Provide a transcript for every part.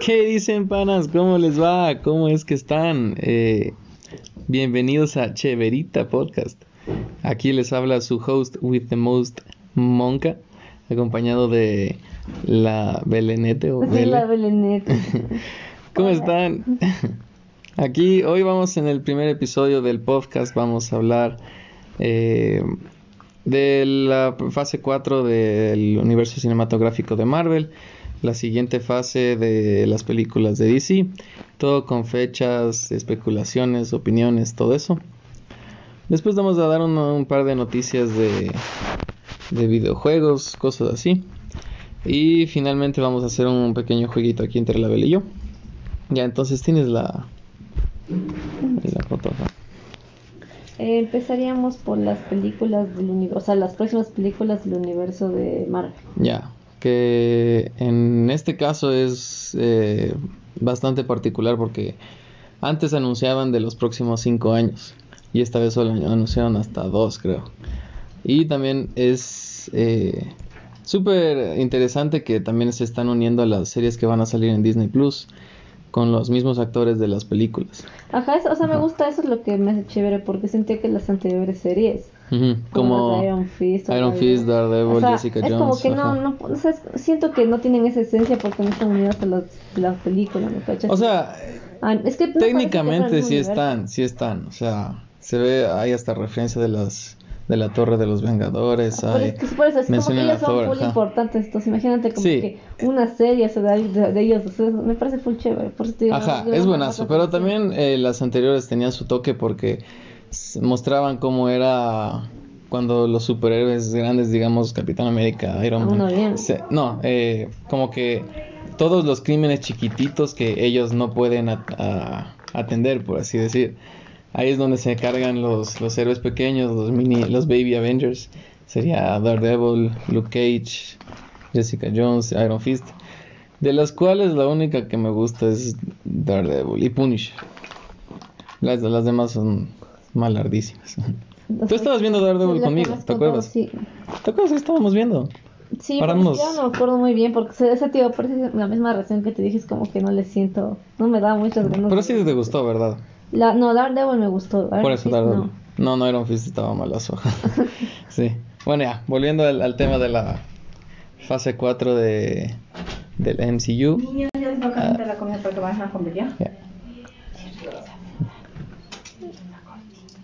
¿Qué dicen, panas? ¿Cómo les va? ¿Cómo es que están? Eh, bienvenidos a Cheverita Podcast. Aquí les habla su host with the most monka, acompañado de la Belenete o Bele. la Belenete. ¿Cómo están? Aquí hoy vamos en el primer episodio del podcast, vamos a hablar eh, de la fase 4 del universo cinematográfico de Marvel, la siguiente fase de las películas de DC, todo con fechas, especulaciones, opiniones, todo eso. Después vamos a dar un, un par de noticias de, de videojuegos, cosas así. Y finalmente vamos a hacer un pequeño jueguito aquí entre la Bel y yo. Ya, entonces tienes la, la foto. Eh, empezaríamos por las películas del universo, o sea, las próximas películas del universo de Marvel. Ya, que en este caso es eh, bastante particular porque antes anunciaban de los próximos cinco años y esta vez solo anunciaron hasta dos, creo. Y también es eh, súper interesante que también se están uniendo a las series que van a salir en Disney Plus con los mismos actores de las películas. Ajá, eso, o sea, me gusta, eso es lo que me hace chévere, porque sentía que las anteriores series, Como, Iron Fist, Iron Daredevil, Fist, Daredevil, o sea, Jessica es Jones. como que no, no, o sea, siento que no tienen esa esencia porque no están unidas a las, las películas, ¿me cachas? O sea, Ah, es que no Técnicamente sí universo. están, sí están, o sea, se ve, hay hasta referencia de las de la Torre de los Vengadores, Pero hay, es que por eso es como que ellos son Thor, ajá. importantes, entonces imagínate como Sí. que una serie o sea, de, de- ellos, o sea, me parece full chévere, por eso te digo, ajá, yo es no- buenazo, no- pero no- también eh, las anteriores tenían su toque porque mostraban cómo era cuando los superhéroes grandes, digamos Capitán América, Iron no Man, se- no, eh, como que todos los crímenes chiquititos que ellos no pueden a- atender, por así decir. Ahí es donde se cargan los, los héroes pequeños, los mini, los baby Avengers. Sería Daredevil, Luke Cage, Jessica Jones, Iron Fist. De las cuales la única que me gusta es Daredevil y Punisher. Las, las demás son malardísimas. Tú estabas viendo Daredevil conmigo, ¿te acuerdas? todo, Sí, ¿Te acuerdas que estábamos viendo? sí Paramos. yo no me acuerdo muy bien porque ese- tío, parece la misma reacción que te dije, es como que no le siento, no me da muchas ganas. Pero sí te gustó, ¿verdad? La, no, Daredevil me gustó. Por eso Fist Daredevil. no. No, no, Iron Fist estaba malazo. sí. Bueno, ya, volviendo al, al tema de la fase 4 de, del MCU. Niños, ya les va a calentar la comida para que vayan a comer ya. Ya.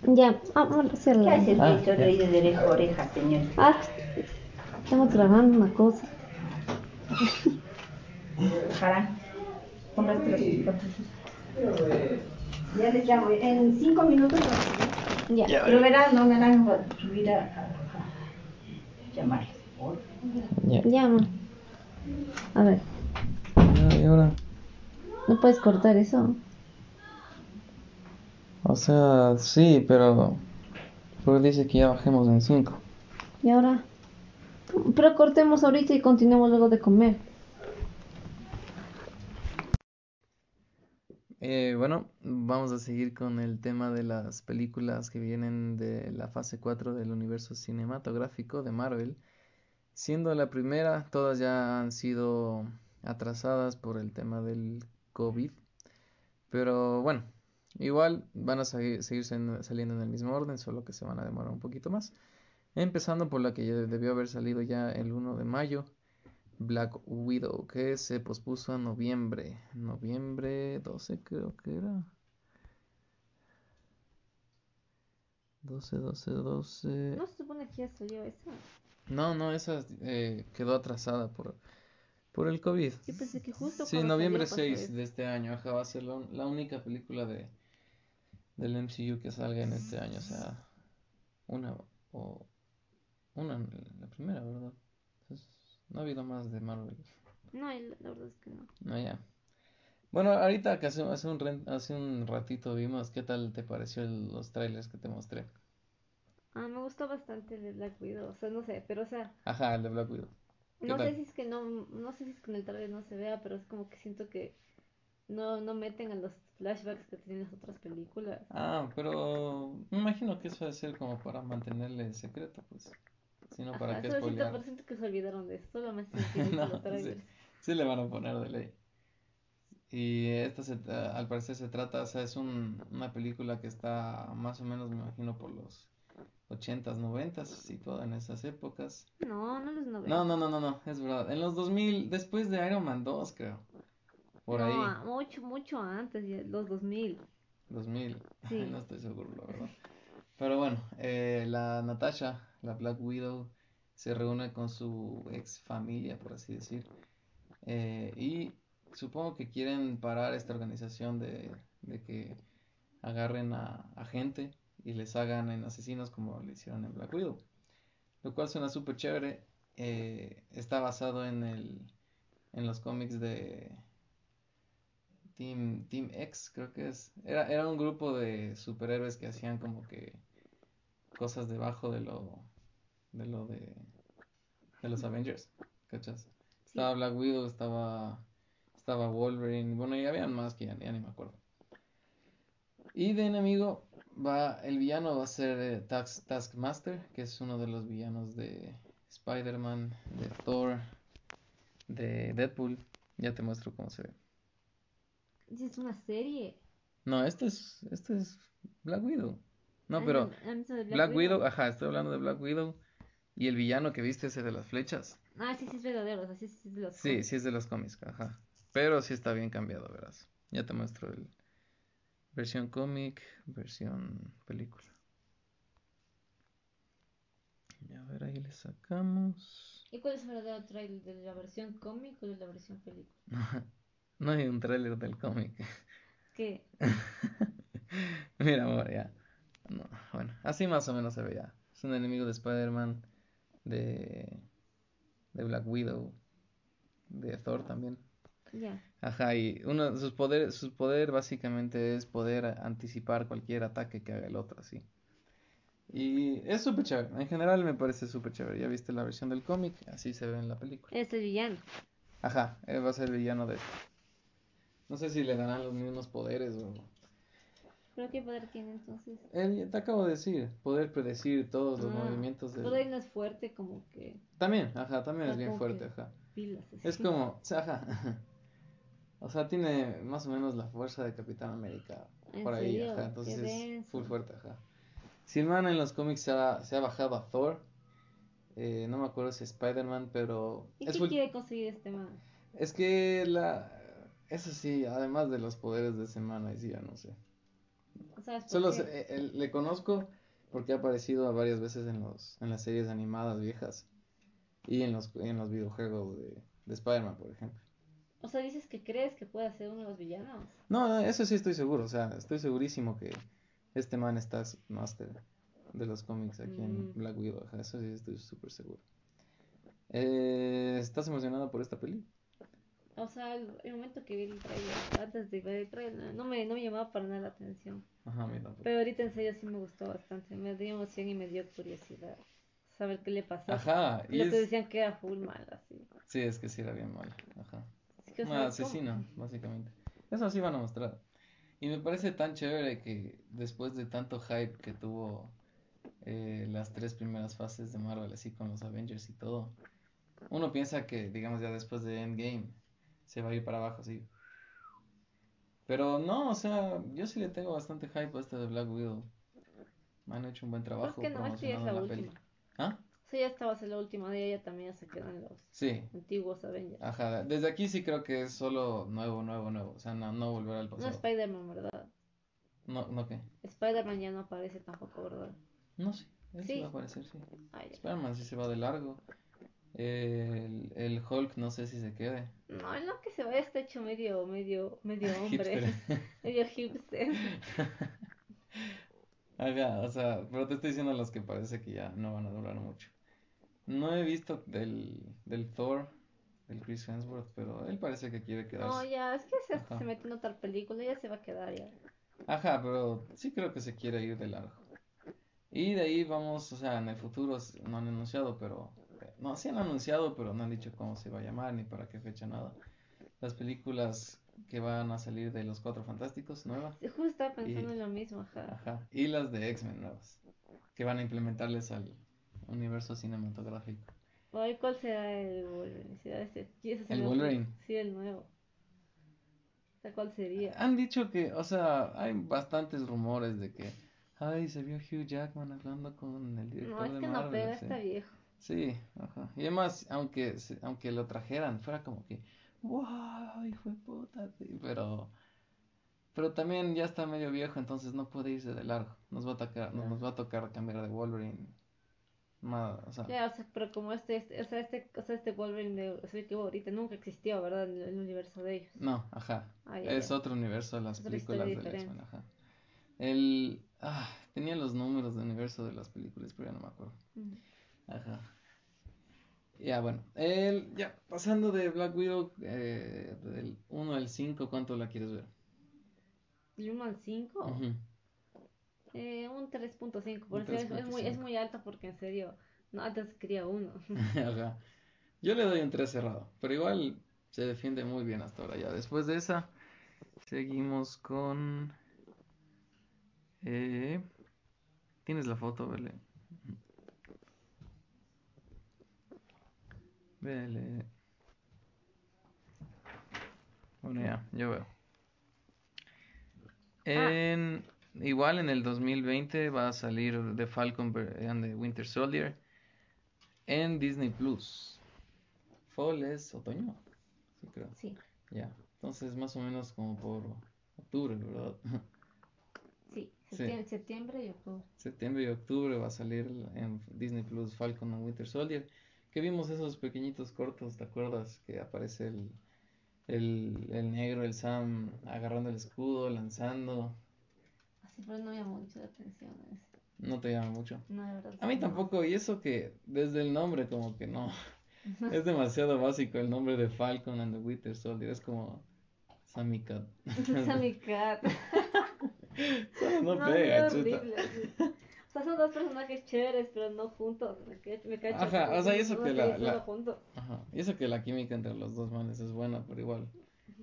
Ya, ah, vamos a ¿Qué hacerla. haces, Ah, Víctor, ya. ahí de oreja a oreja, señor? Ah, estamos grabando una cosa. Los platos. Ya les llamo. En cinco minutos. Ya. Pero verán, no me van a subir a, a- a llamarles. Ya. Llama. A ver, Ya, y ahora. no puedes cortar eso. O sea, sí, pero. Pero dice que ya bajemos en 5. Y ahora. Pero cortemos ahorita y continuemos luego de comer. Eh, bueno, vamos a seguir con el tema de las películas que vienen de la fase 4 del universo cinematográfico de Marvel. Siendo la primera, todas ya han sido atrasadas por el tema del COVID. Pero bueno, igual van a seguir, saliendo en el mismo orden, solo que se van a demorar un poquito más. Empezando por la que ya debió haber salido ya el 1 de mayo, Black Widow, que se pospuso a noviembre. Noviembre 12 creo que era. 12, 12, 12. No se supone que ya salió eso. No, no, esa eh, quedó atrasada por, por el COVID. Yo pensé que justo Sí, noviembre salió pasó 6 eso. de este año. Ajá, va a ser la, la única película de del MCU que salga en este año. O sea, una o una, la primera, ¿verdad? Entonces, no ha habido más de Marvel. No, la verdad es que no. No, ya. Bueno, ahorita que hace, hace un, hace un ratito vimos, ¿qué tal te pareció el- los trailers que te mostré? Ah, me gustó bastante el de Black Widow. O sea, no sé, pero o sea, Ajá, el de Black Widow. ¿Qué no tal? sé si es que no, no sé si es que en el trailer no se vea, pero es como que siento que no, no meten a los flashbacks que tienen las otras películas. Ah, pero me imagino que eso debe ser como para mantenerle secreto, pues. Si no, ¿para Ajá, qué solo siento, que se olvidaron de eso, solamente No, sí, sí le van a poner de ley. Y esta se, tra- al parecer se trata, o sea, es un- una película que está más o menos, me imagino, por los 80s, 90s, situada en esas épocas. No, no los 90. No, no, no, no, no, es verdad. En los 2000, después de Iron Man 2, creo. Por No, ahí, mucho, mucho antes, los 2000. 2000. Sí. No estoy seguro, la verdad. Pero bueno, eh, la Natasha, la Black Widow, se reúne con su ex familia, por así decir. Eh, y supongo que quieren parar esta organización de, de que agarren a, a gente y les hagan en asesinos como le hicieron en Black Widow. Lo cual suena súper chévere. Eh, está basado en el, en los cómics de Team, Team X, creo que es. Era, era un grupo de superhéroes que hacían como que cosas debajo de lo de lo de, de los Avengers, ¿cachas? Estaba Black Widow, estaba estaba Wolverine, bueno, y habían más que ya, ya ni me acuerdo. Y de enemigo va el villano va a ser eh, Task, Taskmaster, que es uno de los villanos de Spider-Man, de Thor, de Deadpool. Ya te muestro cómo se ve. Es una serie. No, este es este es Black Widow. No, Ah, pero Black Widow, ajá, estoy hablando de Black Widow y el villano que viste ese de las flechas. Ah, sí, sí, es verdadero. O sea, sí, sí, es de los Sí, cómics. sí es de los cómics, ajá. Pero sí está bien cambiado, verás. Ya te muestro el versión cómic, versión película. Y a ver, ahí le sacamos. ¿Y cuál es el verdadero trailer de la versión cómic o de la versión película? No hay un tráiler del cómic. ¿Qué? Mira, amor, ya. No, bueno, así más o menos se ve ya. Es un enemigo de Spider-Man, de, de Black Widow, de Thor también. Ya. Ajá, y uno de sus poderes, su poder básicamente es poder anticipar cualquier ataque que haga el otro, así. Y es súper chévere, en general me parece súper chévere. Ya viste la versión del cómic, así se ve en la película. Es el villano. Ajá, él va a ser el villano de... No sé si le darán los mismos poderes o... ¿Pero qué poder tiene entonces? Él, te acabo de decir, poder predecir todos los Ah, movimientos del... Ahí no es fuerte como que También, ajá, también es bien fuerte, ajá. pilas. Es como, ajá. O sea, tiene más o menos la fuerza de Capitán América ¿En por ahí, serio? ajá. Entonces es full fuerte, ajá. Si el man en los cómics se ha, se ha bajado a Thor, eh, no me acuerdo si Spider-Man, pero ¿Y es qué full- quiere conseguir este man? Es que la... Eso sí, además de los poderes de ese man, ahí sí ya no sé. ¿Sabes por Solo qué? sé- eh, eh, le conozco porque ha aparecido varias veces en los en las series animadas viejas y en los en los videojuegos de, de Spider-Man, por ejemplo. O sea, dices que crees que puede ser uno de los villanos. No, no, eso sí estoy seguro, o sea, estoy segurísimo que este man está Master de los cómics aquí en Mm. Black Widow, eso sí estoy súper seguro. Eh, ¿estás emocionado por esta peli? O sea, el, momento que vi el trailer, antes de ver el trailer, no me, no me llamaba para nada la atención. Ajá, tampoco. Pero ahorita en serio sí me gustó bastante. Me dio emoción y me dio curiosidad. Saber qué le pasó. Ajá, y Lo que es- decían que era full mal, así. Sí, es que sí era bien mal, ajá. Así que, o Un sea, ¿cómo? asesino, básicamente. Eso sí van a mostrar. Y me parece tan chévere que después de tanto hype que tuvo eh, las tres primeras fases de Marvel, así con los Avengers y todo, uno piensa que, digamos, ya después de Endgame se va a ir para abajo así. Pero no, o sea, yo sí le tengo bastante hype a este de Black Widow. Han hecho un buen trabajo es que no, esta ya es la peli. última. ¿Ah? Sea, ya esta va a ser la última de ella, también ya se quedan los Sí, antiguos Avengers. ajá. Desde aquí sí creo que es solo nuevo, nuevo, nuevo. O sea, no, no volver al No pasado. Spider-Man, ¿verdad? No, no, ¿qué? Spider-Man ya no aparece tampoco, ¿verdad? No sé, él sí Sí. va a aparecer, sí. Spider-Man sí se va de largo. El, el Hulk no sé si se quede. No, no que se vaya, está hecho medio, medio, medio hombre. Hipster. medio hipster. Ajá, o sea, pero te estoy diciendo los que parece que ya no van a durar mucho. No he visto del, del Thor, del Chris Hemsworth, pero él parece que quiere No, quedarse. ya, es que se, Ajá. se mete en otra película, ya se va a quedar ya. Ajá, pero sí creo que se quiere ir de largo. Y de ahí vamos, o sea, en el futuro no han anunciado, pero... No, sí han anunciado, pero no han dicho cómo se va a llamar ni para qué fecha, nada. Las películas que van a salir de Los Cuatro Fantásticos, nuevas. Justo estaba pensando Y- en lo mismo, ajá. Ajá. Y las de X-Men nuevas, que van a implementarles al universo cinematográfico. Ay, ¿cuál será el Wolverine? ¿Será ese? ¿Quién es ¿El nuevo? Wolverine? Sí, el nuevo. sea, ¿cuál sería? Han dicho que, o sea, hay bastantes rumores de que, ay, se vio Hugh Jackman hablando con el director No, es de que no pega, está viejo. Sí, ajá. Y además, aunque, se- aunque lo trajeran, fuera como que, wow, hijo de puta, sí, pero, pero también ya está medio viejo, entonces no puede irse de largo. Nos va a tocar, nos, nos va a tocar cambiar de Wolverine. Más, o sea, Ya, o sea, pero como este, este, o sea, este, o sea, este Wolverine de, o sea, que hubo ahorita nunca existió, ¿verdad? En el, universo de ellos. no, ajá. Ah, Es otro universo de las Otra películas del diferente. X-Men, ajá. El, ah, tenía los números de universo de las películas, pero ya no me acuerdo. Ajá. Ya, bueno. El, ya, pasando de Black Widow, eh, del 1 al 5, ¿cuánto la quieres ver? ¿El 1 al 5? Ujú. Eh, un 3.5, por eso es, es muy, es 3.5. muy alto porque en serio, no, antes quería uno. Ajá. Yo le doy un 3 cerrado, pero igual se defiende muy bien hasta ahora ya. Después de esa, seguimos con... eh, ¿Tienes la foto, Vele? Vele. Bueno, ya, yo veo. En, igual en el 2020 va a salir The Falcon and the Winter Soldier en Disney Plus. Fall es otoño, sí creo. Sí, Ya, entonces más o menos como por octubre, ¿verdad? sí, Sí. septiembre, septiembre y octubre. Septiembre y octubre va a salir en Disney Plus Falcon and Winter Soldier. Que vimos esos pequeñitos cortos, ¿te acuerdas? Que aparece el, el, el negro, el Sam, agarrando el escudo, lanzando. Así, pero no me llamó mucho la atención ese. No te llama mucho. No, de verdad. A mí no. tampoco, y eso que desde el nombre como que no. Es demasiado básico el nombre de Falcon and the Winter Soldier. Es como Sammy Cat. Sammy Cat. No No, pega, es horrible. O sea, son dos personajes chéveres, pero no juntos. Me, ca- me cacho. Ajá, o sea, que eso que la-. Ajá. Y eso que la química entre los dos manes es buena, pero igual,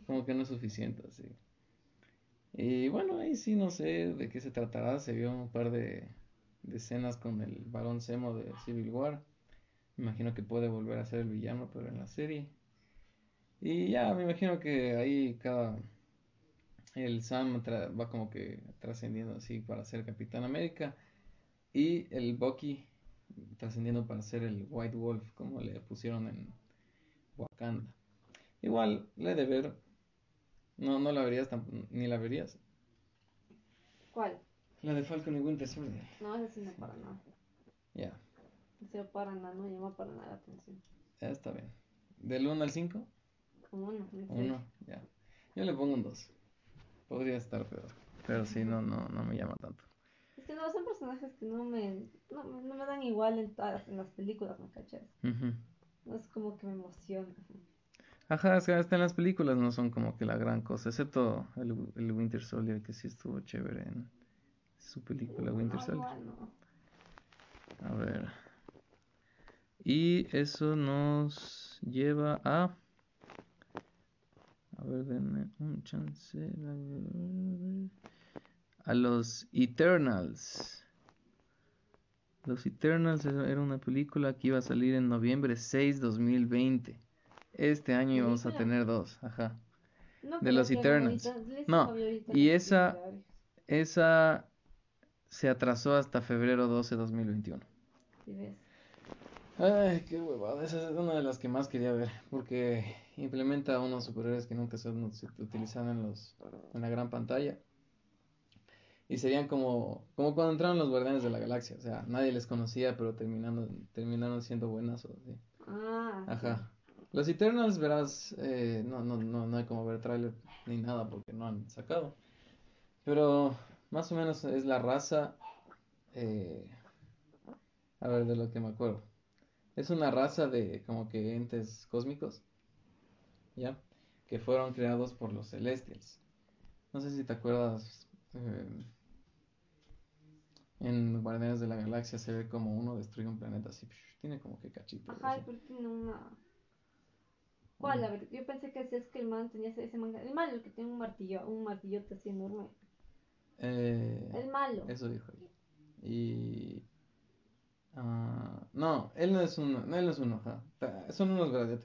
como que no es suficiente, así. Y bueno, ahí sí no sé de qué se tratará. Se vio un par de, de escenas con el varón Zemo de Civil War. Me imagino que puede volver a ser el villano, pero en la serie. Y ya, me imagino que ahí cada... El Sam tra- va como que trascendiendo así para ser Capitán América. Y el Bucky trascendiendo para ser el White Wolf, como le pusieron en Wakanda. Igual, le de ver. No, no la verías tamp- ni la verías. ¿Cuál? La de Falcon y Winter Soldier. No, ese sí no para nada. Ya, No para nada, no me llama para nada la atención. ya está bien. Del 1 al 5, Como uno. en serio. 1, ya. Yo le pongo un 2. Podría estar peor. Pero sí, no, no, no me llama tanto. Que no, son personajes que no me, no, no me dan igual en todas las, en las películas, ¿me cachas? No es como que me emociona. Ajá, es que hasta en las películas no son como que la gran cosa, excepto el, el Winter Soldier, que sí estuvo chévere en su película Winter Soldier. A ver. Y eso nos lleva a. A ver, denme un chance. A los Eternals. Los Eternals era una película que iba a salir en noviembre 6, 2020. Este año íbamos a tener dos, ajá. No De los Eternals. ahorita- No, y esa-. Esa se atrasó hasta febrero 12, 2021. Sí, ves. Ay, qué huevada. Esa es una de las que más quería ver. Porque implementa unos superhéroes que nunca se han utilizado en los, en la gran pantalla. Y serían como, como cuando entraron los Guardianes de la Galaxia. O sea, nadie les conocía, pero terminando, terminaron siendo buenas. O así. Ah, Ajá. Los Eternals, verás, eh, no, no, no, no hay como ver tráiler ni nada porque no han sacado. Pero más o menos es la raza, eh, a ver, de lo que me acuerdo. Es una raza de como que entes cósmicos, ¿ya? Que fueron creados por los Celestials. No sé si te acuerdas, eh, en Guardianes de la Galaxia se ve como uno destruye un planeta así, tiene como que cachitos. Ajá, así. pero tiene una. ¿Cuál? A ver, yo pensé que es que el man tenía ese, manga. El malo, el que tiene un martillo, un martillote así enorme. Eh, El malo. Eso dijo él. Y. ah, no, él no es uno. No, él no es uno, ajá. Ta- Son unos verdaderos.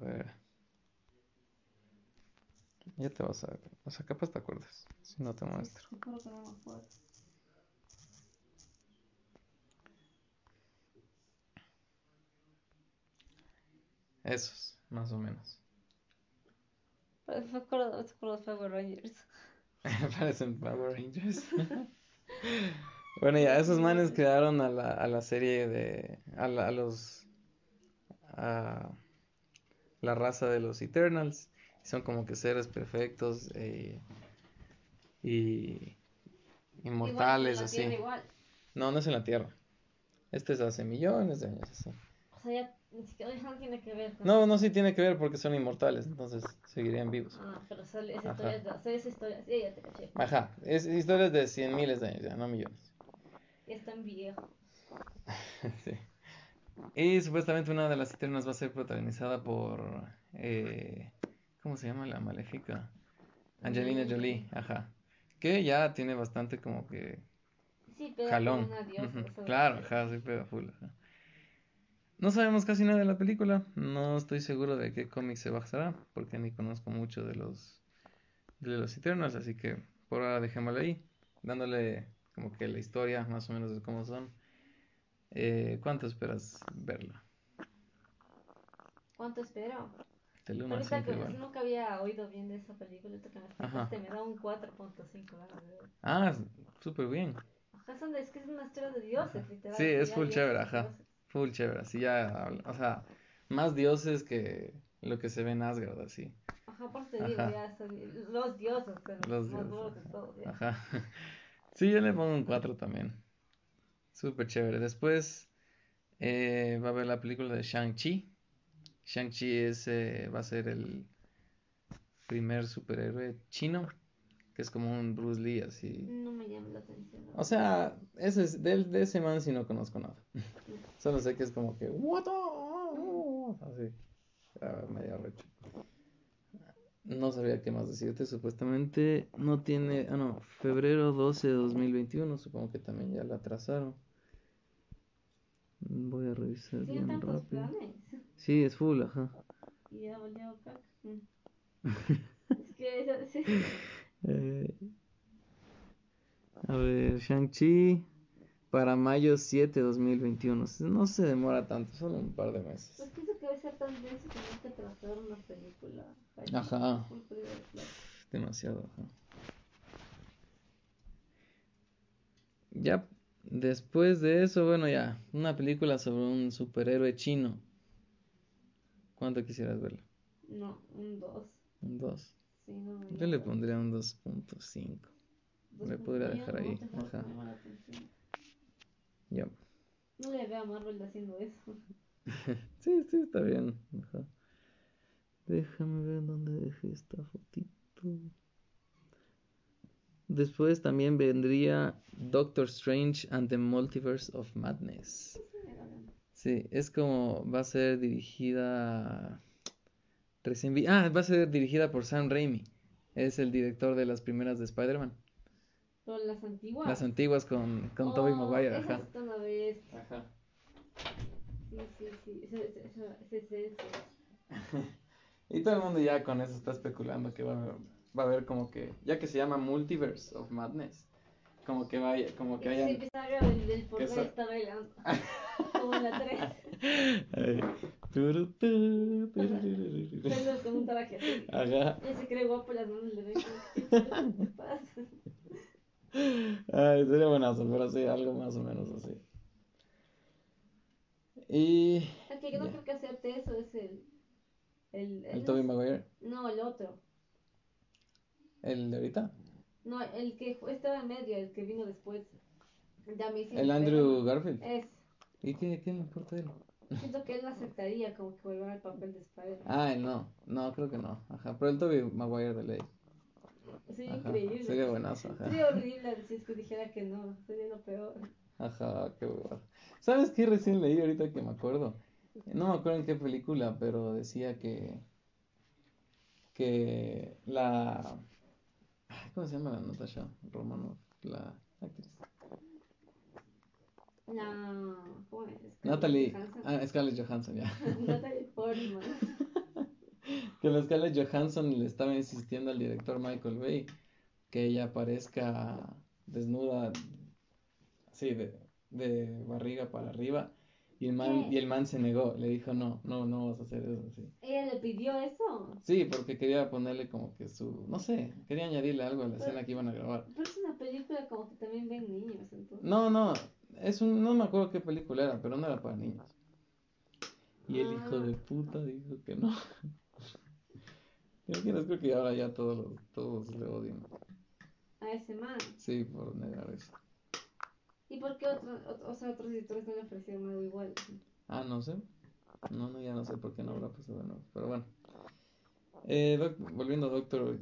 ver. Ya te vas a. O sea, capaz te acuerdas. Si no te muestro. Te juro que no me acuerdo. Esos, más o menos. Pero me acuerdo, de Power Rangers. Parecen Power Rangers. bueno, ya esos manes crearon a la, a la serie de. A, la- a los. A la raza de los Eternals. Son como que seres perfectos eh, y. Inmortales, Igual, la así. Igual. No, no es en la Tierra. Este es hace millones de años, así. O sea, ya ni siquiera ya no tiene que ver con. No, no, sí tiene que ver porque son inmortales, entonces seguirían vivos. Ah, pero sale esa Ajá. historia, es de- esa historia, sí, ya te caché. Ajá, es historias de cien miles de años ya, no millones. Ya están viejos. Sí. Y supuestamente una de las Eternas va a ser protagonizada por, eh, ¿cómo se llama la maléfica? Angelina Jolie, ajá. Que ya tiene bastante como que Sí, pero jalón. sea, Claro, ajá, sí pega full, ajá. No sabemos casi nada de la película, no estoy seguro de qué cómic se basará, porque ni conozco mucho de los de los Eternals, así que por ahora dejémoslo ahí, dándole como que la historia más o menos de cómo son. Eh, ¿cuánto esperas verla? ¿Cuánto espero? Del 1 al Ahorita 5 que igual. nunca había oído bien de esa película, que me explicaste, me da un 4.5 ganas de ver. Ah, súper bien. Ajá, son de, es que es una historia de dioses, literal. Sí, es full chévere, ajá. Full chévere, así ya, o sea, más dioses que lo que se ve en Asgard, así. Ajá, por te digo, Ajá. ya son los dioses, pero Los más dioses, ajá. todo. ya. Ajá. Sí, yo le pongo un 4 también. Súper chévere. Después eh, va a haber la película de Shang-Chi. Shang-Chi es, eh, va a ser el primer superhéroe chino, que es como un Bruce Lee, así. No me llama la atención. O sea, ese es, de, de ese man sí no conozco nada. Solo sé que es como que, what the-" Así, ah, medio recho. No sabía qué más decirte, supuestamente no tiene, ah no, febrero 12 de 2021, supongo que también ya la atrasaron. Voy a revisar Tienen bien rápido. planes. Sí, es full, ajá. Y ya volvió caca. Mm. es que eso, sí. Eh, a ver, Shang-Chi para mayo 7 de 2021. No se demora tanto, solo un par de meses. Pues pienso que debe ser tan denso que no te trazar una película. Ajá. Demasiado, ajá. Ya después de eso, bueno, ya, una película sobre un superhéroe chino. ¿Cuánto quisieras verla? No, un 2. Un 2. Sí, no me Yo le pondría un 2.5. Dos le podría dejar no, ahí, ajá. Ya. No le veo a Marvel haciendo eso. Sí, sí, está bien. Ajá. Déjame ver dónde dejé esta fotito. Después también vendría Doctor Strange and the Multiverse of Madness. Sí, es como va a ser dirigida recién vi- Ah, va a ser dirigida por Sam Raimi. Es el director de las primeras de Spider-Man. Las antiguas. Las antiguas con, con Tobey Oh, Maguire, esa ajá. Ajá. Sí, sí, sí. Ese, ese, ese. Y todo el mundo ya con eso está especulando que va a, va a haber como que, ya que se llama Multiverse of Madness, como que vaya, como que Sí, hayan... empieza el, el por que qué so- está bailando. Como en la 3. Ay, turu, tu, tururururu. Pero con un traje así. Ajá. Él se cree guapo, las manos le ven como que ¿qué pasa? Ay, sería buenazo, pero sí, algo más o menos así. Y... El que no Ya. creo que acepte eso es el. El, El Tobey es- Maguire, No, el otro. El de ahorita, No, el que estaba en medio, el que vino después. De Amazing el Andrew. Garfield. Es. ¿Y qué, qué le importa él? Siento que él no aceptaría como que volver al papel de Spider-Man. Ah, no, no, creo que no, ajá, pero el Tobey Maguire de ley. Sería Ajá, increíble. sería buenazo, ajá. Sería horrible si es que dijera que no. Sería lo peor. Ajá, qué huevada. ¿Sabes qué recién leí ahorita que me acuerdo? No me acuerdo en qué película, pero decía que que la ¿cómo se llama la Natasha Romanoff? La actriz. ¿Cómo es? Natalie, Johansson. ah, Scarlett Johansson, ya. Natalie Portman. que la Scarlett Johansson le estaba insistiendo al director Michael Bay que ella aparezca desnuda, así, de, de barriga para arriba. Y el man, ¿Qué? y el man se negó, le dijo, no, no, no vas a hacer eso, así. ¿Ella le pidió eso? Sí, porque quería ponerle como que su, no sé, quería añadirle algo a la escena que iban a grabar. Pero es una película como que también ven niños, entonces. No, no, es un, no me acuerdo qué película era, pero no era para niños. Y el hijo Ah. de puta dijo que no. ¿Te imaginas? Creo que ahora ya todos, todos le odian. A ese man. Sí, por negar eso. ¿Y por qué otro, otro- o sea, otros editores no le ofrecieron algo igual? Ah, no sé. No, no, ya no sé por qué no habrá pasado de nuevo. Pero bueno. Eh, volviendo a Doctor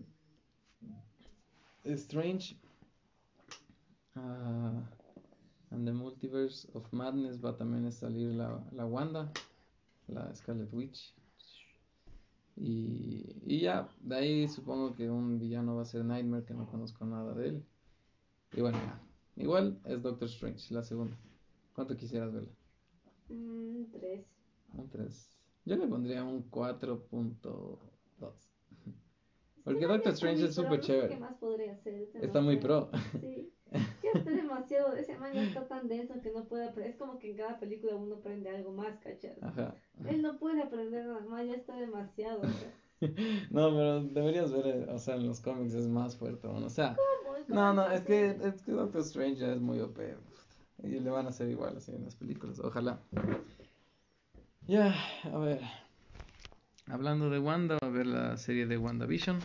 Strange. ah, and the Multiverse of Madness va también a salir la, la Wanda, la Scarlet Witch. Y, y ya, de ahí supongo que un villano va a ser Nightmare, que no conozco nada de él. Y bueno, ya. Igual es Doctor Strange, la segunda. ¿Cuánto quisieras verla? Mm, tres. Un 3. Yo le pondría un 4.2. Porque Sí, Doctor Strange es súper chévere. ¿Qué más podría hacer? Es Está muy pro. Sí. Ya está demasiado. Ese man ya está tan denso que no puede aprender. Es como que en cada película uno aprende algo más, ¿cachai? Ajá. Él no puede aprender nada más, ya está demasiado. o sea. No, pero deberías ver, eh, o sea, en los cómics es más fuerte aún. O sea, no, no, ¿Cómo es que, es que Doctor Strange ya es muy OP. Y le van a hacer igual así en las películas. Ojalá. Ya, a ver. Hablando de Wanda, a ver la serie de WandaVision.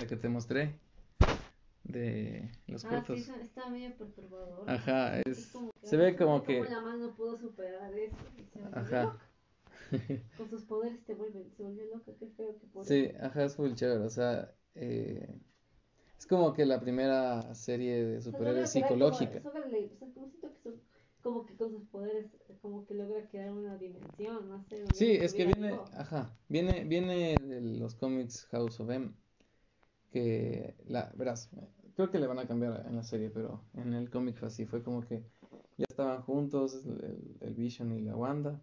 La que te mostré. De los Ah, cortos. sí, está- medio perturbador. Ajá, Es es, como que se ve no como sé que, la mano pudo superar eso. y se ajá. Con sus poderes te vuelve, se volvió loca, qué feo que por sí, ajá, es full chévere, o sea, eh, es como que la primera serie de O sea, superhéroes crear como- psicológica, logra le- o sea, como siento que son- como que con sus poderes, como que logra crear una dimensión, no sé. sí, es que viene, algo. ajá, viene, viene de los cómics House of M, que, la, verás, creo que le van a cambiar en la serie, pero en el cómic fue así, fue como que ya estaban juntos, el, el Vision y la Wanda,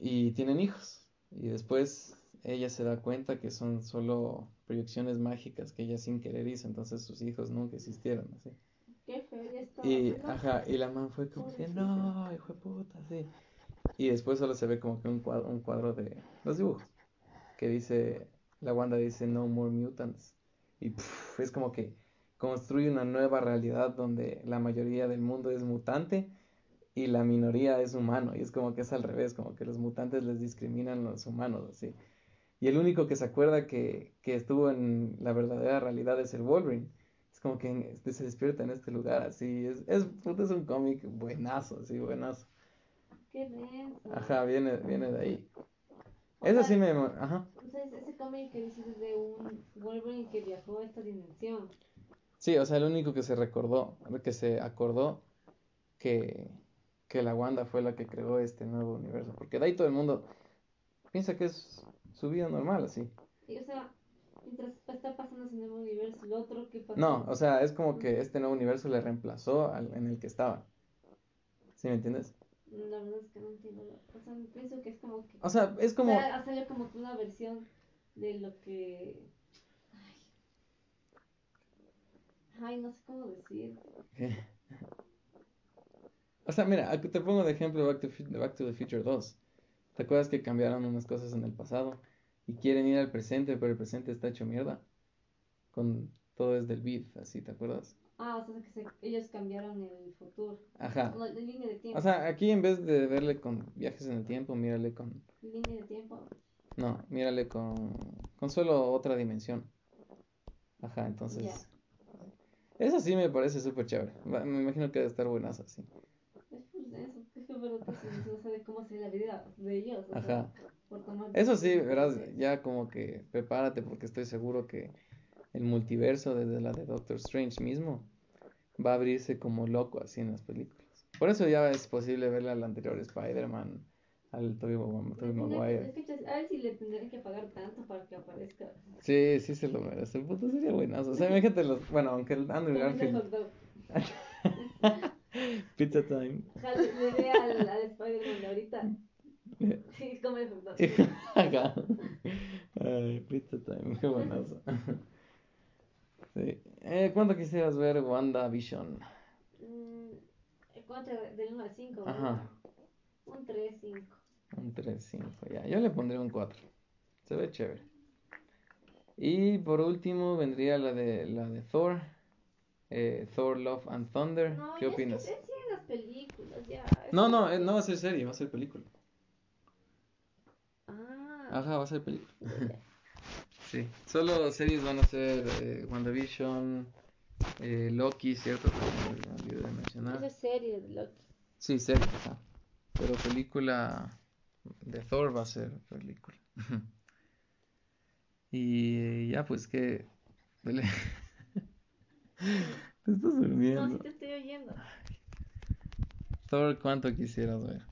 y tienen hijos. Y después ella se da cuenta que son solo proyecciones mágicas que ella sin querer hizo, entonces sus hijos nunca existieron, así. Qué feo, ya estaba. Y, ajá, y la man fue como que, no, hijo de puta, sí. Y después solo se ve como que un cuadro, un cuadro de los dibujos, que dice, la Wanda dice, no more mutants. Y puf, es como que construye una nueva realidad donde la mayoría del mundo es mutante y la minoría es humano. Y es como que es al revés, como que los mutantes les discriminan a los humanos, así. Y el único que se acuerda que, que estuvo en la verdadera realidad es el Wolverine. Es como que en- este, se despierta en este lugar, así. Es, es, es un cómic buenazo, sí, buenazo. Qué denso. Ajá, viene, viene de ahí. Eso sí me... Ajá. Entonces, ese cómic que dices es de un Wolverine que viajó a esta dimensión. Sí, o sea, el único que se recordó, que se acordó que, que la Wanda fue la que creó este nuevo universo. Porque de ahí todo el mundo piensa que es su vida normal, así. Y, o sea, mientras está pasando ese nuevo universo, el otro que pasó. No, o sea, es como que este nuevo universo le reemplazó al en el que estaba. ¿Sí me entiendes? La verdad es que no entiendo. O sea, pienso que es como que. O sea, es como... O sea, salió como que una versión de lo que. Ay. Ay, no sé cómo decir. ¿Qué? O sea, mira, te pongo de ejemplo Back to, Back to the Future 2. ¿Te acuerdas que cambiaron unas cosas en el pasado y quieren ir al presente, pero el presente está hecho mierda? Con todo es del beat, así, ¿te acuerdas? Ah, o sea, que se- ellos cambiaron el futuro. Ajá. La línea de tiempo. O sea, aquí en vez de verle con viajes en el tiempo, mírale con... línea de tiempo. No, mírale con, con solo otra dimensión. Ajá, entonces... Ya. Eso sí me parece súper chévere. Me imagino que debe estar buenazo así. No sabe cómo sería la vida de ellos. O sea, Ajá. por tomar Eso sí, verás, ya como que prepárate porque estoy seguro que el multiverso, desde la de Doctor Strange mismo, va a abrirse como loco así en las películas. Por eso ya es posible verle al anterior Spider-Man, al Tobey, Maguire. a ver si le que pagar tanto para que aparezca. Sí, sí se lo merece. El puto sería buenazo. O sea, imagínate los. Bueno, aunque el Andrew Garfield. Pizza time. Sí. Ay, Pizza Time, qué buenazo. Sí. Eh, ¿Cuánto quisieras ver WandaVision? Mm, ¿Cuánto? Del 1 al 5. Ajá. Un 3, 5. Un 3, 5, ya. Yo le pondría un 4. Se ve chévere. Y por último vendría la de la de Thor. eh, Thor Love and Thunder. No, ¿Qué opinas? Es que películas, ya. No, no, eh, no va a ser serie, va a ser película. Ah. Ajá, va a ser película. Sí, solo series van a ser eh, WandaVision, eh, Loki, ¿cierto? Que me olvidé de Esa mencionar. es serie de Loki. Sí, serie, ajá. Pero película de Thor va a ser película. Y ya pues que... Te estás No, durmiendo. sí te estoy oyendo. Thor, ¿cuánto quisieras ver?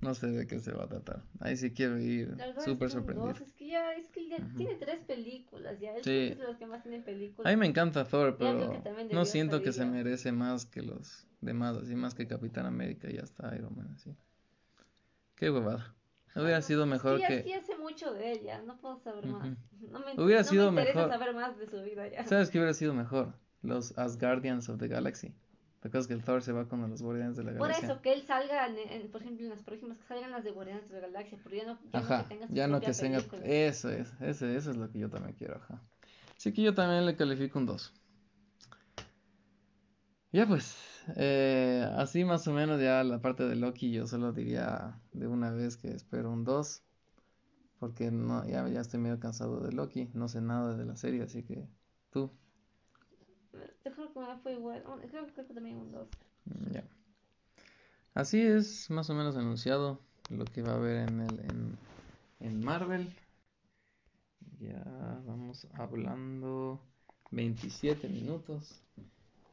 No sé de qué se va a tratar. Ahí sí quiero ir súper sorprendido. dos, Es que ya, es que ya tiene tres películas, ya. Es Sí. es de los que más tienen películas. A mí me encanta Thor, Ya pero no siento que salir se ya. merece más que los demás, así más que Capitán América y hasta Iron Man, así. Qué huevada. Hubiera sido mejor que ya, que... sí hace mucho de ella, no puedo saber más. Ujú. No me, Hubiera no sido me interesa mejor. saber más de su vida ya. ¿Sabes qué hubiera sido mejor? Los Asgardians of the Galaxy. ¿Te acuerdas que el Thor se va con los Guardianes de la Por Galaxia? eso, que él salga, en, en- por ejemplo, en las próximas, que salgan las de Guardianes de la Galaxia, pero ya no, ya no Ajá, que tenga su ya no que tenga... Eso es, ese, eso es lo que yo también quiero, ajá. Así que yo también le califico un 2. Ya pues, eh, así más o menos ya la parte de Loki yo solo diría de una vez que espero un 2. Porque no, ya, ya estoy medio cansado de Loki, no sé nada de la serie, así que tú, Yo creo que me fue igual, creo, creo que también un 2. mm, ya. Así es más o menos anunciado lo que va a haber en el en, en Marvel. Ya vamos hablando 27 minutos.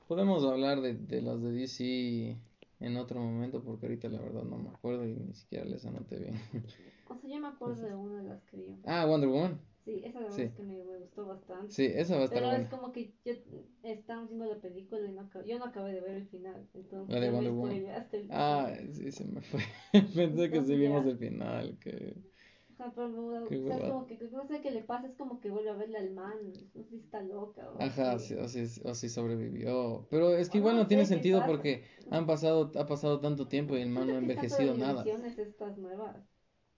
Podemos hablar de, de las de DC en otro momento porque ahorita la verdad no me acuerdo y ni siquiera les anoté bien. O sea, yo me acuerdo de una de las que vi. Ah, Wonder Woman. Sí, esa verdad Sí. es que me, me gustó bastante. Sí, esa va a estar Pero es buena. como que yo estaba viendo la película y no yo no acabé de ver el final. Entonces, La de Wonder Woman. Ah, sí, se me fue. Pensé que sí vimos ya. el final. Que... Ajá, pero o sea, como que, no sé qué le pasa, es como que vuelve a verle al man. No sé si está loca o Ajá, sí, o si, o si sobrevivió. Pero es que igual no no tiene sentido pasa. porque han pasado, ha pasado tanto tiempo y el man no ha está envejecido nada. estas nuevas.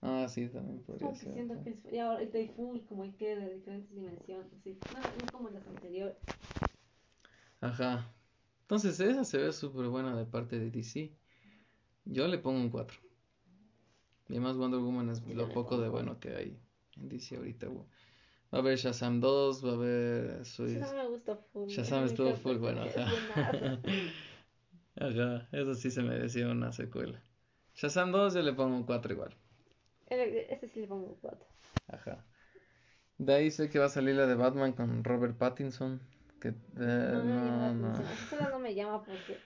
Ah, sí, también Como podría que ser. siento que es, y ahora estoy full, como el que de diferentes dimensiones. Así. No, no como las anteriores. Ajá. Entonces esa se ve súper buena de parte de DC. Yo le pongo un 4. Y además Wonder Woman es lo poco de bueno que hay en DC ahorita. Va a haber Shazam 2, va a haber Suicide- Shazam me gusta full. Shazam me estuvo full bueno, ajá. Ajá, eso sí se merecía una secuela. Shazam 2 yo le pongo un 4 igual. Eh, Ese sí le pongo 4. Ajá. De ahí sé que va a salir la de Batman con Robert Pattinson. Que eh, No, no, no. Esa sola no me llama porque.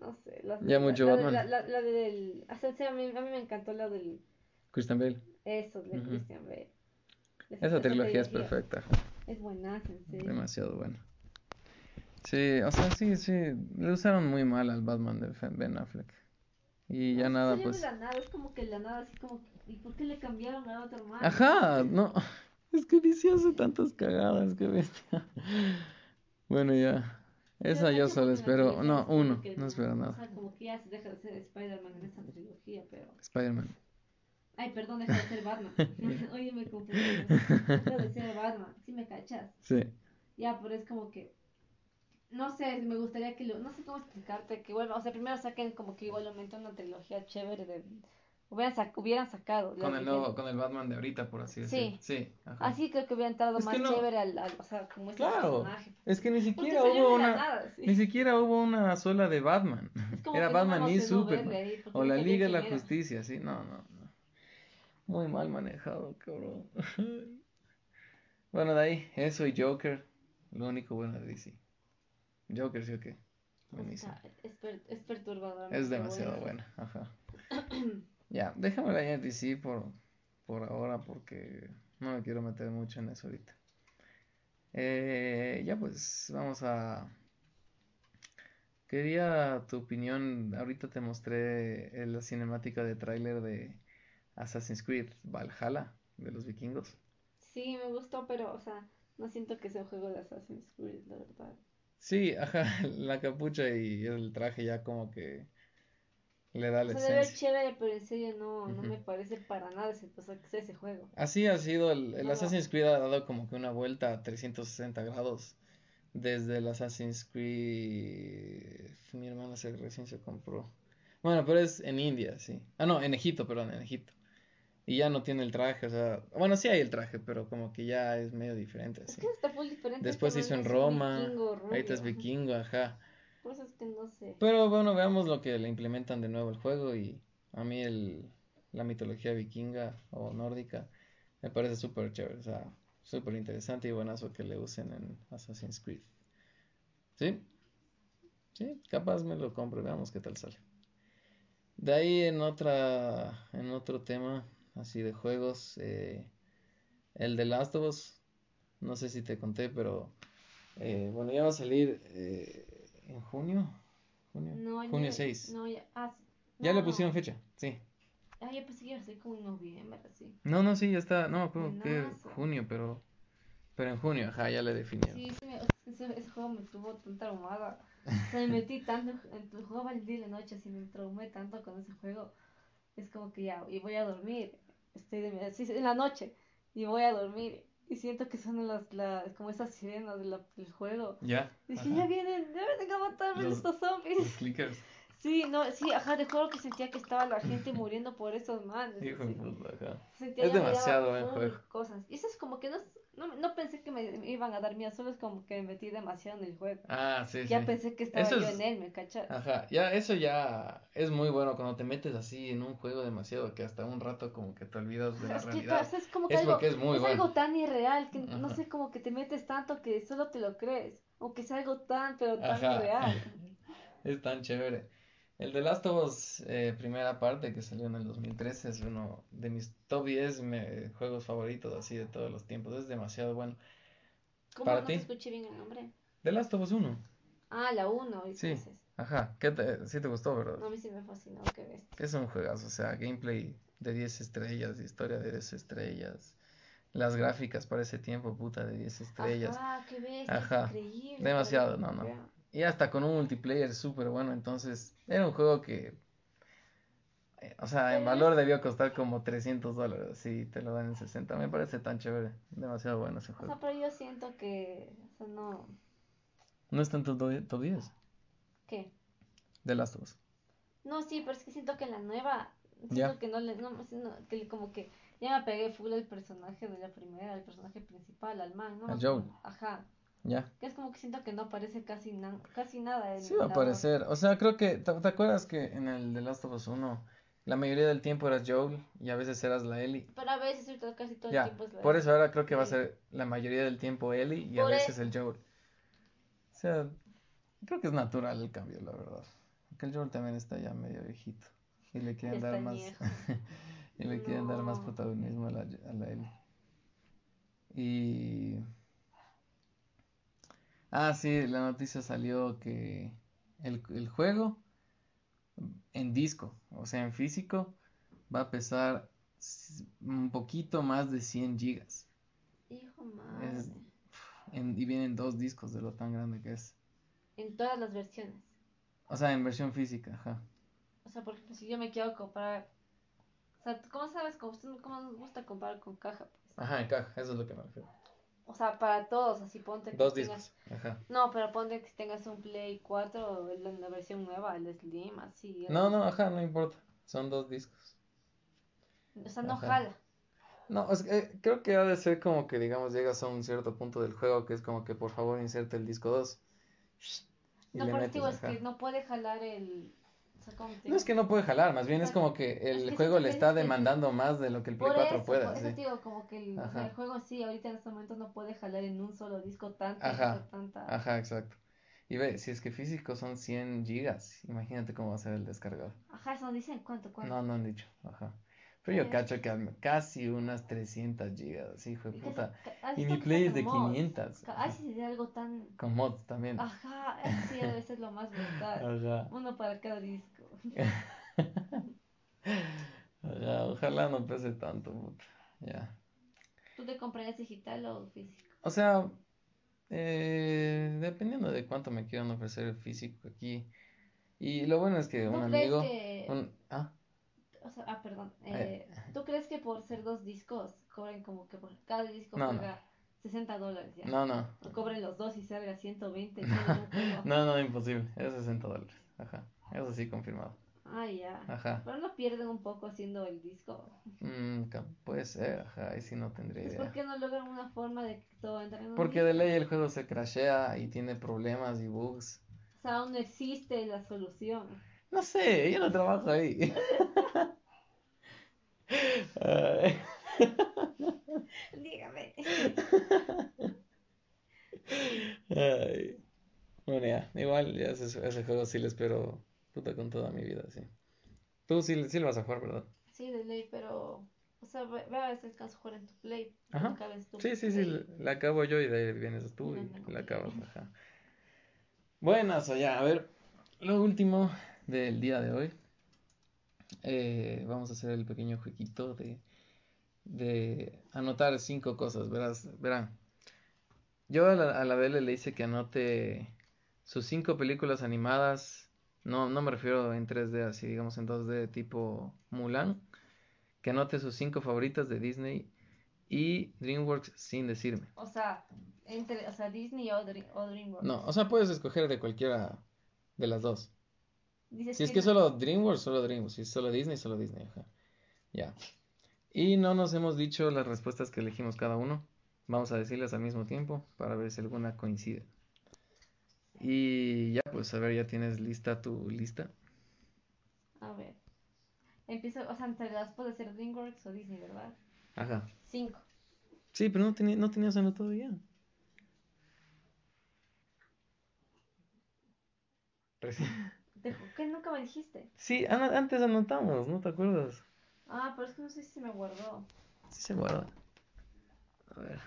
No sé. La, Ya mucho la, Batman. La, la, la del. a, mí, a mí me encantó la del. Christian Bale. Eso, de Ujú. Christian Bale. Esa trilogía es perfecta. Es buenaza, en serio. Demasiado buena. Sí, o sea, sí, sí. Le usaron muy mal al Batman de Ben Affleck. Y ya No, nada, pues. la nada, es como que la nada, así como. que, ¿Y por qué le cambiaron a otro man? Ajá, no. Es que DC hace tantas cagadas, qué bestia. Bueno, ya. Esa yo solo espero. No, uno. No espero O nada. sea, como que ya se deja de ser Spider-Man en esta trilogía, pero. Spider-Man. Ay, perdón, deja de ser Batman. Oye, me confundí. Deja de ser Batman, si me cachas. Sí. Ya, pero es como que. No sé, me gustaría que lo. No sé cómo explicarte, que vuelva. O sea, primero saquen como que igualmente una trilogía chévere de. Hubieran, sac- hubieran sacado. Con el nuevo, con el Batman de ahorita, por así decirlo. Sí. ajá. Así creo que hubiera entrado Es más no. chévere al, al- O sea, como este Claro. personaje. Es que ni siquiera hubo una. nada, sí. Ni siquiera hubo una sola de Batman. Era Batman y Superman. ahí, O la Liga de la era. Justicia, sí. No, no, no. Muy mal manejado, cabrón. Bueno, de ahí, eso y Joker. Lo único bueno de DC. Joker, sí o qué. Buenísimo. O sea, es, per- es perturbador. Es demasiado bueno. buena, ajá. Ya, déjamela ahí en DC por, por ahora porque no me quiero meter mucho en eso ahorita. Eh, ya pues, vamos a... Quería tu opinión, ahorita te mostré eh, la cinemática de tráiler de Assassin's Creed Valhalla de los vikingos. Sí, me gustó, pero, o sea, no siento que sea un juego de Assassin's Creed, la verdad. Sí, ajá, la capucha y el traje ya como que le da O la sea, debe ver esencia. chévere, pero en serio no, me parece para nada ese, o sea, sea ese juego. Así ha sido el, el No. Assassin's Creed ha dado como que una vuelta a 360 grados desde el Assassin's Creed mi hermana se recién se compró. Bueno, pero es en India, sí. Ah, no, en Egipto, perdón, en Egipto. Y ya no tiene el traje, o sea, bueno, sí hay el traje, pero como que ya es medio diferente Es así. que está diferente. Después se hizo en es Roma, vikingo ahorita es vikingo, ajá. Pero bueno, veamos lo que le implementan de nuevo al juego y a mí el, la mitología vikinga o nórdica me parece súper chévere, o sea, súper interesante y buenazo que le usen en Assassin's Creed. ¿Sí? Sí, capaz me lo compro, veamos qué tal sale. De ahí en otra, en otro tema así de juegos, eh, el de Last of Us, no sé si te conté, pero eh, bueno, ya va a salir eh, en junio, junio, No, ya- junio 6. No, ya. Ah, sí. Ya no, le pusieron fecha, sí. Ah, yo pensé que iba a ser como en noviembre, así. No, no, sí, ya está, no, creo que junio, pero, pero en junio, ajá, ya le definieron. Sí, sí, me- ese, ese juego me tuvo tan traumada. O sea, me metí tanto, en tu jugaba el día y la noche, así me traumé tanto con ese juego. Es como que ya, y voy a dormir, estoy de, sí, en la noche, y voy a dormir, y siento que son las, las como esas sirenas de la- del juego. Ya. Dije, ajá. ya vienen, ya vienen a matarme Los- estos Los zombies. clickers. Sí, no, sí, ajá, de juego que sentía que estaba la gente muriendo por esos manes. Hijo así. de puta, ajá. Sentía Es demasiado buen full juego. cosas. Y eso es como que no, no, no pensé que me, me iban a dar miedo, solo es como que me metí demasiado en el juego. Ah, sí, Ya sí. pensé que estaba Eso yo es- en él, ¿me cachas? Ajá, ya, eso ya es muy bueno cuando te metes así en un juego demasiado que hasta un rato como que te olvidas de la Es que realidad. es como que Es algo, es muy es bueno. algo tan irreal que no sé, como que te metes tanto que solo te lo crees. Aunque sea algo tan, pero tan Ajá. irreal. Es tan chévere. El de Last of Us, eh, primera parte que salió en el 2013, es uno de mis top 10 me- juegos favoritos así de todos los tiempos. Es demasiado bueno. ¿Cómo Para no ti? escuché bien el nombre? The Last of Us 1. Ah, la 1, Sí, dices. ajá. ¿Qué te, sí te gustó, verdad? No, a mí sí me fascinó, qué ves. Es un juegazo, o sea, gameplay de 10 estrellas, historia de 10 estrellas. Las gráficas para ese tiempo, puta, de 10 estrellas. Ajá, qué ves, Ajá. increíble. Demasiado, no, no. vea. Y hasta con un multiplayer súper bueno, entonces era un juego que, eh, o sea, en valor debió costar como 300 dólares, si te lo dan en 60, me parece tan chévere, demasiado bueno ese O juego. sea, pero yo siento que, o sea, no, ¿No está en tu top top 10? ¿qué? De Last of Us. No, sí, pero es que siento que la nueva, siento Ya. que no le, no, que como que ya me pegué full al personaje de la primera, al personaje principal, al man, ¿no? Acuerdo. Joel. Ajá, Ya. que es como que siento que no aparece casi, na- casi nada en Sí va a aparecer, o sea, creo que, ¿te, te acuerdas que en el The Last of Us 1, la mayoría del tiempo eras Joel y a veces eras la Ellie? Pero a veces, casi todo el tiempo es la por eso ahora creo que va a ser la mayoría del tiempo Ellie y a Por e- veces el Joel. O sea, creo que es natural el cambio, la verdad. Porque el Joel también está ya medio viejito y le quieren dar más y le quieren dar más No. protagonismo a la, a la Ellie. Y ah, sí, la noticia salió que el, el juego en disco, o sea, en físico, va a pesar un poquito más de 100 gigas. Hijo madre. Es- En- y vienen dos discos de lo tan grande que es. En todas las versiones. O sea, en versión física, ajá. O sea, por ejemplo, si yo me quiero comprar. O sea, ¿cómo sabes? Cómo, cómo nos gusta comprar con caja? Pues? Ajá, en caja, eso es lo que me refiero. O sea, para todos, así ponte que Dos tengas- discos, ajá. No, pero ponte que tengas un Play 4 o la, versión nueva, el Slim, así. No, el- no, ajá, no importa. Son dos discos. O sea, no Ajá. jala. No, es que, eh, creo que ha de ser como que, digamos, llegas a un cierto punto del juego que es como que por favor inserte el disco 2. Y No, digo, es que no puede jalar el. Sea, ¿cómo te No es que no puede jalar, más bien es como que Es el que juego le está es que- demandando más de lo que el Play Por 4 eso, pueda, por eso sí. digo, como que el, o sea, Ajá. el juego sí, ahorita en este momento no puede jalar en un solo disco tanto, Ajá, tanta. Ajá, exacto. Y ve, si es que físico son 100 gigas, imagínate cómo va a ser el descargador. Ajá, eso no dicen cuánto, cuánto. No, no han dicho, ajá. Pero yo Eh. cacho que casi unas 300 gigas, hijo de puta. se- ca- ¿has Y mi Play es de mods? 500. Ca- Ay, sí, sería algo tan. Con mods también. Ajá, sí debe ser lo más brutal. Ajá. Uno para cada disco. Ojalá no pese tanto, puta. Ya. ¿Tú te comprarías digital o físico? O sea, eh, dependiendo de cuánto me quieran ofrecer físico aquí. Y lo bueno es que un ¿No amigo. que- un- ah, O sea, ah, perdón. Eh. Eh, ¿Tú crees que por ser dos discos cobren como que por cada disco No, no. juega 60 dólares ya? no, no. O cobren los dos y salga 120 todo un juego. No, no, imposible. Es 60 dólares. Ajá. Eso sí, confirmado. Ah, ya. Ajá. Pero no pierden un poco haciendo el disco. Mm, puede ser, ajá. Ahí sí no tendría idea. ¿por qué no logran una forma de que todo entre en un Porque disco? de ley el juego se crashea y tiene problemas y bugs. O sea, aún no existe la solución. No sé, yo no trabajo ahí. Ay. Dígame. Ay. Bueno, ya, igual ya ese, ese juego sí lo espero puta con toda mi vida, sí. Tú sí, sí lo vas a jugar, ¿verdad? Sí, de ley, pero. O sea, ve, ve a si alcanzo a jugar en tu play. Ajá. acabes tu Sí, sí, sí, play. la acabo yo y de ahí vienes tú y la acabas, ajá. Buenas, o ya, a ver, lo último del día de hoy. Eh, vamos a hacer el pequeño jueguito de, de anotar cinco cosas, verás, verán. Yo a la, a la Bele le hice que anote sus cinco películas animadas, no, no me refiero en 3D, así digamos en 2D tipo Mulan, que anote sus cinco favoritas de Disney y DreamWorks sin decirme. O sea, entre, o sea, Disney o, Dream- o DreamWorks. No, o sea, puedes escoger de cualquiera de las dos. Dices Si es que que no- solo DreamWorks, solo DreamWorks. Si es solo Disney, solo Disney. Ajá. Ya. Y no nos hemos dicho las respuestas que elegimos cada uno. Vamos a decirlas al mismo tiempo para ver si alguna coincide. Y ya, pues a ver, ya tienes lista tu lista. A ver. Empiezo, o sea, entre las puede ser DreamWorks o Disney, ¿verdad? Ajá. Cinco. Sí, pero no, tenía, no tenías anotado ya. Reci- Te- ¿Qué nunca me dijiste? Sí, antes anotamos, ¿no te acuerdas? Ah, pero es que no sé si se me guardó. Sí se guarda. A ver.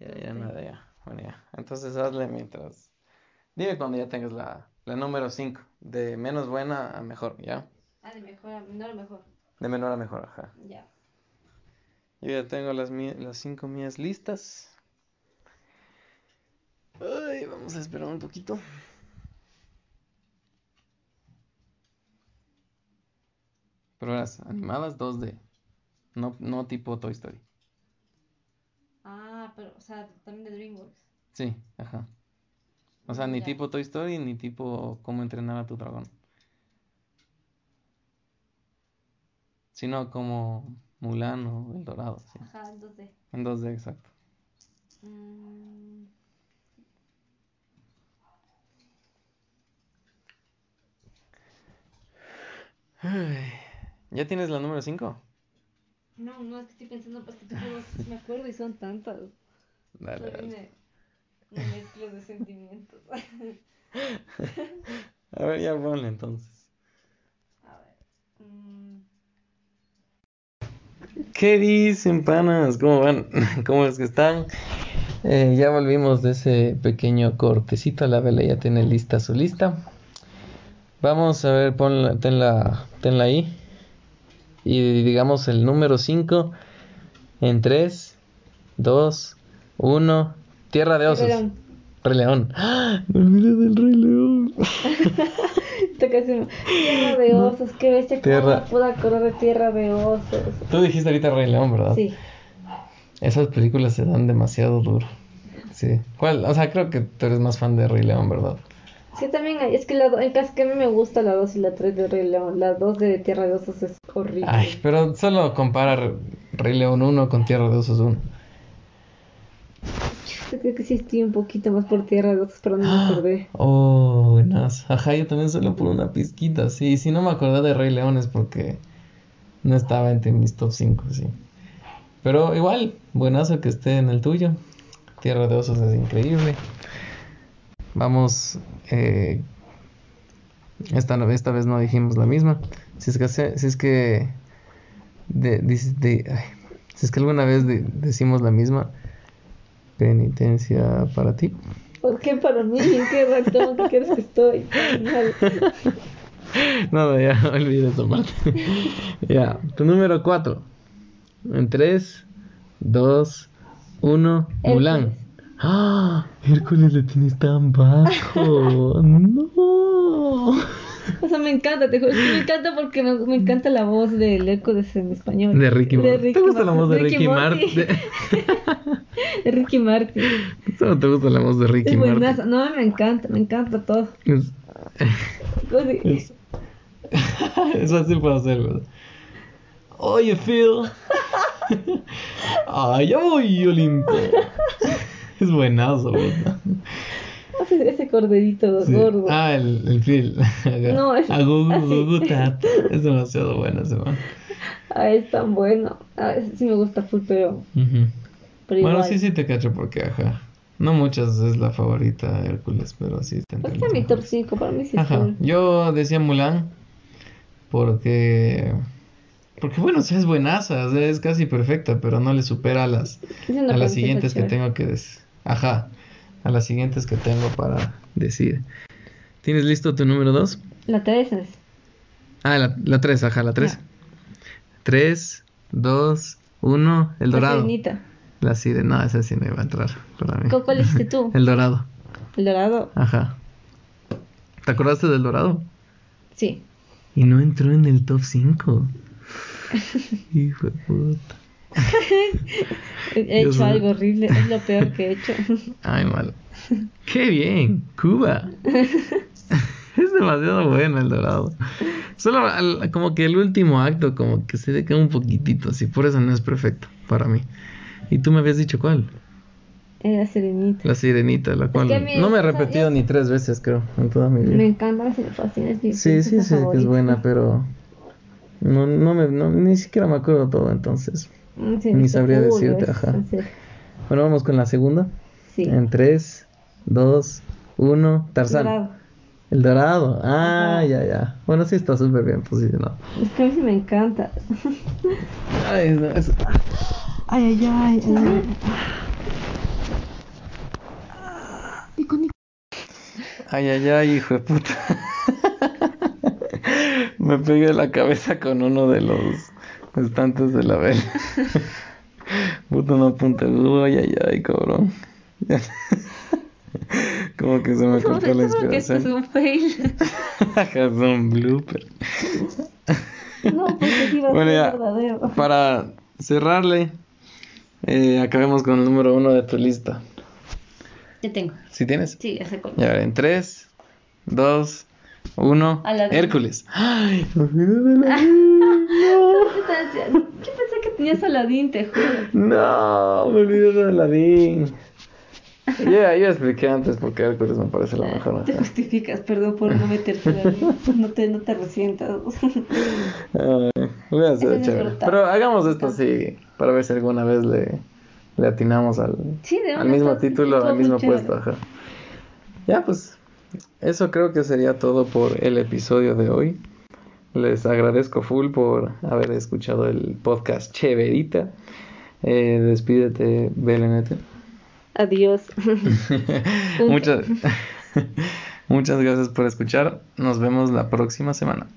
Ya, ya, nada, ya. Bueno, ya. Entonces hazle mientras. Dime cuando ya tengas la, la número 5. De menos buena a mejor, ¿ya? Ah, de mejor a menor a mejor. De menor a mejor, ajá. Ya. Yo ya tengo las, las cinco mías listas. Ay, vamos a esperar un poquito. Pero las animadas 2D. No, no tipo Toy Story. Ah, pero, o sea, también de DreamWorks. Sí, ajá. O sea, ni Ya. tipo Toy Story ni tipo Cómo entrenar a tu dragón. Sino como Mulan o El Dorado, sí. Ajá, entonces. En 2D, exacto. mm, ¿Ya tienes la número 5? No, no, es que estoy pensando, pues que me acuerdo y son tantas. Dale, dale. viene una mezcla de sentimientos. A ver, ya ponle entonces. A ver. mm, ¿Qué dicen, panas? ¿Cómo van? ¿Cómo es que están? Eh, ya volvimos de ese pequeño cortecito. La vela ya tiene lista su lista. Vamos a ver, ponla, tenla, tenla ahí. Y digamos el número 5 en 3, 2, 1. Tierra de osos. Rey León. Rey León. ¡Ah! Me olvidé del Rey León. Tierra de osos, qué bestia. ¿Cómo Tierra- acordar de Tierra de osos? Tú dijiste ahorita Rey León, ¿verdad? Sí. Esas películas se dan demasiado duro. Sí. ¿Cuál? O sea, creo que tú eres más fan de Rey León, ¿verdad? Sí, también hay. Es que la, do- caso que a mí me gusta la 2 y la 3 de Rey León. La 2 de Tierra de osos es horrible. Ay, pero solo compara Re- Rey León 1 con Tierra de Osos 1. Yo creo que sí estoy un poquito más por Tierra de osos, pero no me acordé. Oh, buenas. Ajá, yo también solo por una pizquita. Sí, si no me acordé de Rey León es porque no estaba entre mis top 5, sí. Pero igual, buenazo que esté en el tuyo. Tierra de Osos es increíble. Vamos, eh, esta, esta vez no dijimos la misma. Si es que, si es que, de, dice- de- ay, si es que alguna vez de- decimos la misma, penitencia para ti. ¿Por qué para mí? ¿En qué reactor ¿Qué quieres que estoy? No, no, ya olvidé esa parte. ya, tu número 4. En 3, 2, 1, Mulan. ¡Ah! Hércules le tienes tan bajo. no. O sea, me encanta, te juro. es que Me encanta porque me, me encanta la voz del Hércules en español. De Ricky Martin. ¿Te gusta la voz de Ricky Martin. De Ricky Martin. ¿Solo te gusta la voz de Ricky Es Martin? No, me encanta, me encanta todo. Es- es- Eso sí puedo hacer, ¿verdad? Oye, Phil. Ay, ya voy, Olimpo. Es buenazo, ¿verdad? Hace ese corderito Sí. gordo. Ah, el, el Phil. No, es A Gugu, así. Gugu Tata. Es demasiado bueno ese man. Ah, es tan bueno. Ah, sí me gusta full, pero, Ujú. pero Bueno, igual. sí, sí te cacho porque, ajá. No muchas es la favorita Hércules, pero sí está entre Está mi top mejores. 5, para mí sí Ajá. Yo decía Mulan porque. Porque bueno, o sea, es buenaza, o sea, es casi perfecta, pero no le supera a las, a las siguientes que tengo que decir. Ajá, a las siguientes que tengo para decir. ¿Tienes listo tu número 2? La 3 es. Ah, la, la 3, ajá, la 3. Ya. 3, 2, 1, el La dorado. sirenita. La sirena, no, esa sí no iba a entrar para mí. ¿Cu- ¿Cuál dijiste tú? El dorado, El dorado. ajá. ¿Te acordaste del dorado? Sí. Y no entró en el top 5. Hijo de puta. He he Dios hecho mío. algo horrible. Es lo peor que he hecho. Ay, malo. ¡Qué bien! ¡Cuba! es demasiado bueno el dorado. Solo al- como que el último acto, como que se deca un poquitito así. Por eso no es perfecto para mí. ¿Y tú me habías dicho cuál? Era sirenita. La sirenita, la cual que a mí- no me he repetido yo- ni tres veces, creo, en toda mi vida. Me encanta, me fascina. Es mi Sí, sí, sí, que es buena, pero no, no me, no- ni siquiera me acuerdo todo, entonces. Mm, sí, ni sabría cool, decirte, ajá. Bueno, vamos con la segunda. Sí. En 3, 2, 1, Tarzán. Dorado. El dorado. Ah, Ajá. ya, ya. Bueno, sí está súper bien posicionado. Es que a mí sí me encanta. Ay, no, es- Ay, ay, ay. ay, ay, ay, hijo de puta. Me pegué la cabeza con uno de los estantes de la vela. Puta, no apunta. Uy, ay, ay, cabrón. Como que se me cortó la Seguro que esto es inspiración. un fail. es un blooper. No, porque sí va a Bueno, ser ya. verdadero. Para cerrarle, eh, acabemos con el número uno de tu lista. Ya tengo. ¿Sí tienes? Sí, ya sé cuál. Ya, en 3, 2, 1. Aladín. Hércules. ¡Ay! me olvidé de la- ¿Qué haciendo? Yo pensé que tenías Aladín, te juro. No, me olvidé de Aladín. Ya, yo expliqué antes porque Hércules me parece la mejor. Te justificas, perdón por no meterte. No te, no te resientas. Ay, sido Eso es chévere. Pero hagamos esto así, para ver si alguna vez le, le atinamos al, Sí, al mismo título, al mismo puesto. Ajá. Ya, pues, eso creo que sería todo por el episodio de hoy. Les agradezco full por haber escuchado el podcast Cheverita. Eh, despídete, Belenete. Adiós. muchas, muchas gracias por escuchar. Nos vemos la próxima semana.